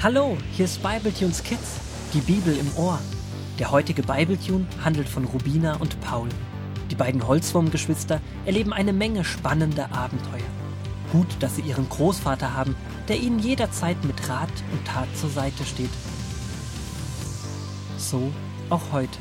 Hallo, hier ist Bibletunes Kids, die Bibel im Ohr. Der heutige Bibletune handelt von Rubina und Paul. Die beiden Holzwurmgeschwister erleben eine Menge spannender Abenteuer. Gut, dass sie ihren Großvater haben, der ihnen jederzeit mit Rat und Tat zur Seite steht. So auch heute.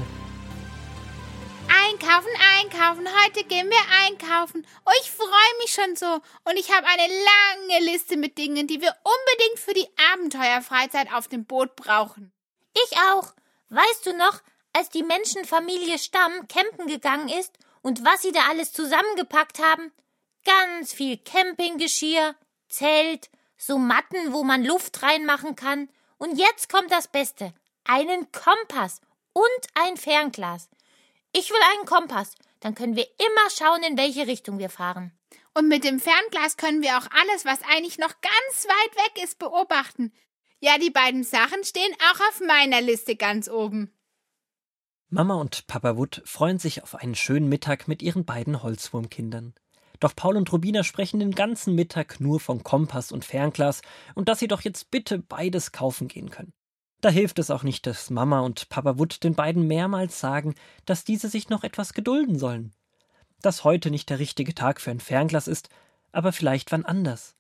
Einkaufen. Heute gehen wir einkaufen. Oh, ich freue mich schon so. Und ich habe eine lange Liste mit Dingen, die wir unbedingt für die Abenteuerfreizeit auf dem Boot brauchen. Ich auch. Weißt du noch, als die Menschenfamilie Stamm campen gegangen ist und was sie da alles zusammengepackt haben? Ganz viel Campinggeschirr, Zelt, so Matten, wo man Luft reinmachen kann. Und jetzt kommt das Beste. Einen Kompass und ein Fernglas. Ich will einen Kompass. Dann können wir immer schauen, in welche Richtung wir fahren. Und mit dem Fernglas können wir auch alles, was eigentlich noch ganz weit weg ist, beobachten. Ja, die beiden Sachen stehen auch auf meiner Liste ganz oben. Mama und Papa Wood freuen sich auf einen schönen Mittag mit ihren beiden Holzwurmkindern. Doch Paul und Rubina sprechen den ganzen Mittag nur von Kompass und Fernglas und dass sie doch jetzt bitte beides kaufen gehen können. Da hilft es auch nicht, dass Mama und Papa Wood den beiden mehrmals sagen, dass diese sich noch etwas gedulden sollen. Dass heute nicht der richtige Tag für ein Fernglas ist, aber vielleicht wann anders.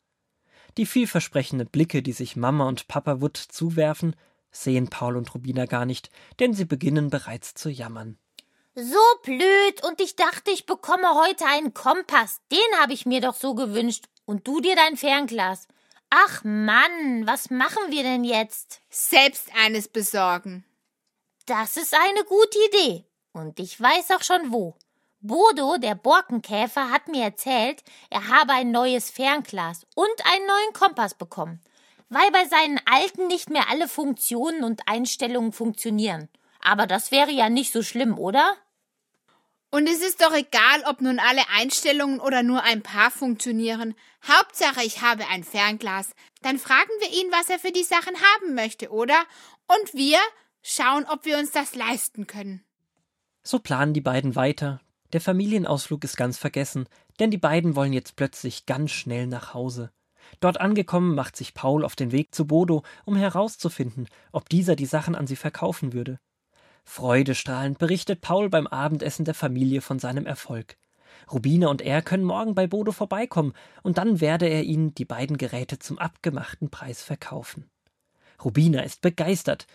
Die vielversprechenden Blicke, die sich Mama und Papa Wood zuwerfen, sehen Paul und Rubina gar nicht, denn sie beginnen bereits zu jammern. So blöd, und ich dachte, ich bekomme heute einen Kompass. Den habe ich mir doch so gewünscht. Und du dir dein Fernglas. Ach Mann, was machen wir denn jetzt? Selbst eines besorgen. Das ist eine gute Idee. Und ich weiß auch schon wo. Bodo, der Borkenkäfer, hat mir erzählt, er habe ein neues Fernglas und einen neuen Kompass bekommen, weil bei seinen alten nicht mehr alle Funktionen und Einstellungen funktionieren. Aber das wäre ja nicht so schlimm, oder? Und es ist doch egal, ob nun alle Einstellungen oder nur ein paar funktionieren. Hauptsache, ich habe ein Fernglas. Dann fragen wir ihn, was er für die Sachen haben möchte, oder? Und wir schauen, ob wir uns das leisten können. So planen die beiden weiter. Der Familienausflug ist ganz vergessen, denn die beiden wollen jetzt plötzlich ganz schnell nach Hause. Dort angekommen macht sich Paul auf den Weg zu Bodo, um herauszufinden, ob dieser die Sachen an sie verkaufen würde. Freudestrahlend berichtet Paul beim Abendessen der Familie von seinem Erfolg. Rubine und er können morgen bei Bodo vorbeikommen, und dann werde er ihnen die beiden Geräte zum abgemachten Preis verkaufen. Rubina ist begeistert,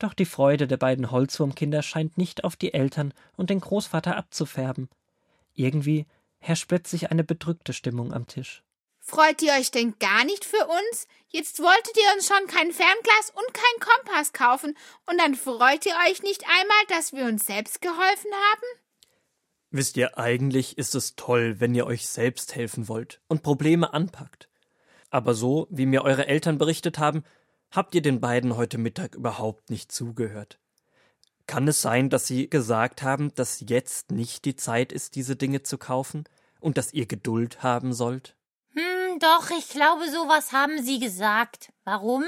doch die Freude der beiden Holzwurmkinder scheint nicht auf die Eltern und den Großvater abzufärben. Irgendwie herrscht plötzlich eine bedrückte Stimmung am Tisch. Freut ihr euch denn gar nicht für uns? Jetzt wolltet ihr uns schon kein Fernglas und kein Kompass kaufen, und dann freut ihr euch nicht einmal, dass wir uns selbst geholfen haben? Wisst ihr, eigentlich ist es toll, wenn ihr euch selbst helfen wollt und Probleme anpackt. Aber so, wie mir eure Eltern berichtet haben, habt ihr den beiden heute Mittag überhaupt nicht zugehört. Kann es sein, dass sie gesagt haben, dass jetzt nicht die Zeit ist, diese Dinge zu kaufen und dass ihr Geduld haben sollt? Doch, ich glaube, sowas haben Sie gesagt. Warum?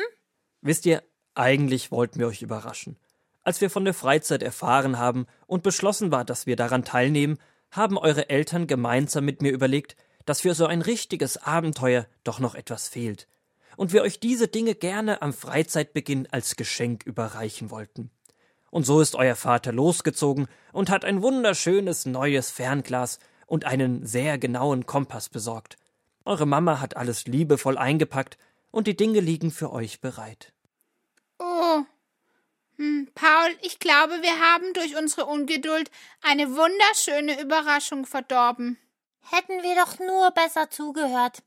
Wisst ihr, eigentlich wollten wir euch überraschen. Als wir von der Freizeit erfahren haben und beschlossen war, dass wir daran teilnehmen, haben eure Eltern gemeinsam mit mir überlegt, dass für so ein richtiges Abenteuer doch noch etwas fehlt und wir euch diese Dinge gerne am Freizeitbeginn als Geschenk überreichen wollten. Und so ist euer Vater losgezogen und hat ein wunderschönes neues Fernglas und einen sehr genauen Kompass besorgt. Eure Mama hat alles liebevoll eingepackt und die Dinge liegen für euch bereit. Oh. Hm, Paul, ich glaube, wir haben durch unsere Ungeduld eine wunderschöne Überraschung verdorben. Hätten wir doch nur besser zugehört.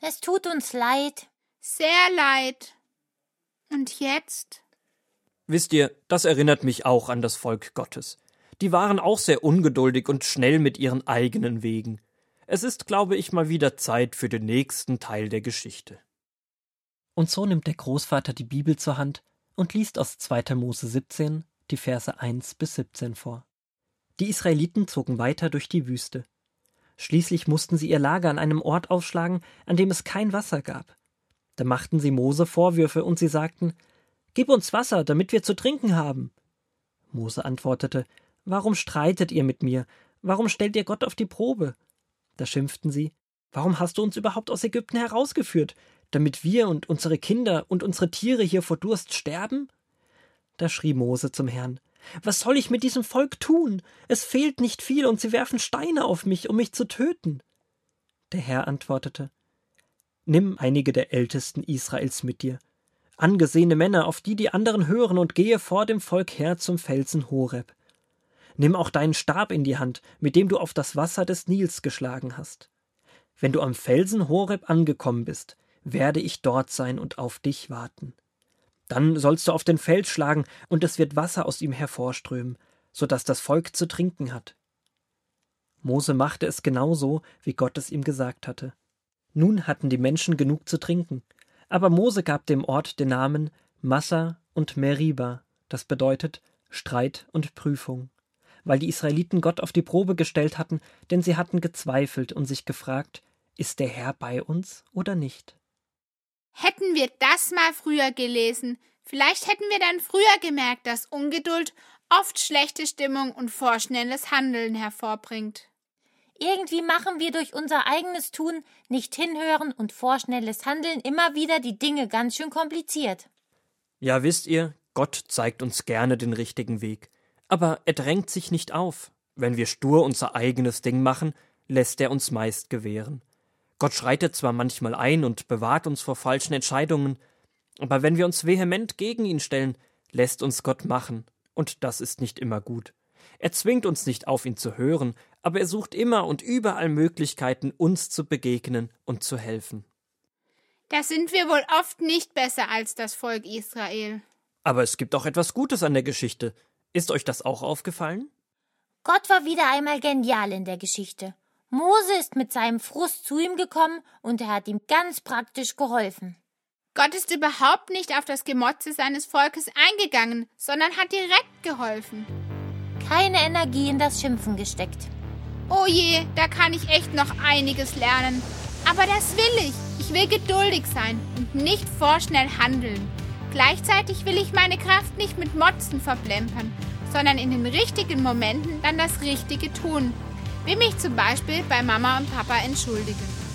Es tut uns leid. Sehr leid. Und jetzt? Wisst ihr, das erinnert mich auch an das Volk Gottes. Die waren auch sehr ungeduldig und schnell mit ihren eigenen Wegen. Es ist, glaube ich, mal wieder Zeit für den nächsten Teil der Geschichte. Und so nimmt der Großvater die Bibel zur Hand und liest aus 2. Mose 17 die Verse 1 bis 17 vor. Die Israeliten zogen weiter durch die Wüste. Schließlich mussten sie ihr Lager an einem Ort aufschlagen, an dem es kein Wasser gab. Da machten sie Mose Vorwürfe und sie sagten: Gib uns Wasser, damit wir zu trinken haben. Mose antwortete: Warum streitet ihr mit mir? Warum stellt ihr Gott auf die Probe? Da schimpften sie Warum hast du uns überhaupt aus Ägypten herausgeführt, damit wir und unsere Kinder und unsere Tiere hier vor Durst sterben? Da schrie Mose zum Herrn. Was soll ich mit diesem Volk tun? Es fehlt nicht viel, und sie werfen Steine auf mich, um mich zu töten. Der Herr antwortete Nimm einige der Ältesten Israels mit dir, angesehene Männer, auf die die anderen hören, und gehe vor dem Volk her zum Felsen Horeb. Nimm auch deinen Stab in die Hand, mit dem du auf das Wasser des Nils geschlagen hast. Wenn du am Felsen Horeb angekommen bist, werde ich dort sein und auf dich warten. Dann sollst du auf den Fels schlagen, und es wird Wasser aus ihm hervorströmen, so dass das Volk zu trinken hat. Mose machte es genauso, wie Gott es ihm gesagt hatte. Nun hatten die Menschen genug zu trinken, aber Mose gab dem Ort den Namen Massa und Meriba, das bedeutet Streit und Prüfung, weil die Israeliten Gott auf die Probe gestellt hatten, denn sie hatten gezweifelt und sich gefragt, ist der Herr bei uns oder nicht? Hätten wir das mal früher gelesen, vielleicht hätten wir dann früher gemerkt, dass Ungeduld oft schlechte Stimmung und vorschnelles Handeln hervorbringt. Irgendwie machen wir durch unser eigenes Tun, nicht hinhören und vorschnelles Handeln immer wieder die Dinge ganz schön kompliziert. Ja, wisst ihr, Gott zeigt uns gerne den richtigen Weg. Aber er drängt sich nicht auf. Wenn wir stur unser eigenes Ding machen, lässt er uns meist gewähren. Gott schreitet zwar manchmal ein und bewahrt uns vor falschen Entscheidungen, aber wenn wir uns vehement gegen ihn stellen, lässt uns Gott machen, und das ist nicht immer gut. Er zwingt uns nicht auf ihn zu hören, aber er sucht immer und überall Möglichkeiten, uns zu begegnen und zu helfen. Da sind wir wohl oft nicht besser als das Volk Israel. Aber es gibt auch etwas Gutes an der Geschichte. Ist euch das auch aufgefallen? Gott war wieder einmal genial in der Geschichte. Mose ist mit seinem Frust zu ihm gekommen und er hat ihm ganz praktisch geholfen. Gott ist überhaupt nicht auf das Gemotze seines Volkes eingegangen, sondern hat direkt geholfen. Keine Energie in das Schimpfen gesteckt. Oh je, da kann ich echt noch einiges lernen. Aber das will ich. Ich will geduldig sein und nicht vorschnell handeln. Gleichzeitig will ich meine Kraft nicht mit Motzen verplempern, sondern in den richtigen Momenten dann das Richtige tun wie mich zum Beispiel bei Mama und Papa entschuldigen.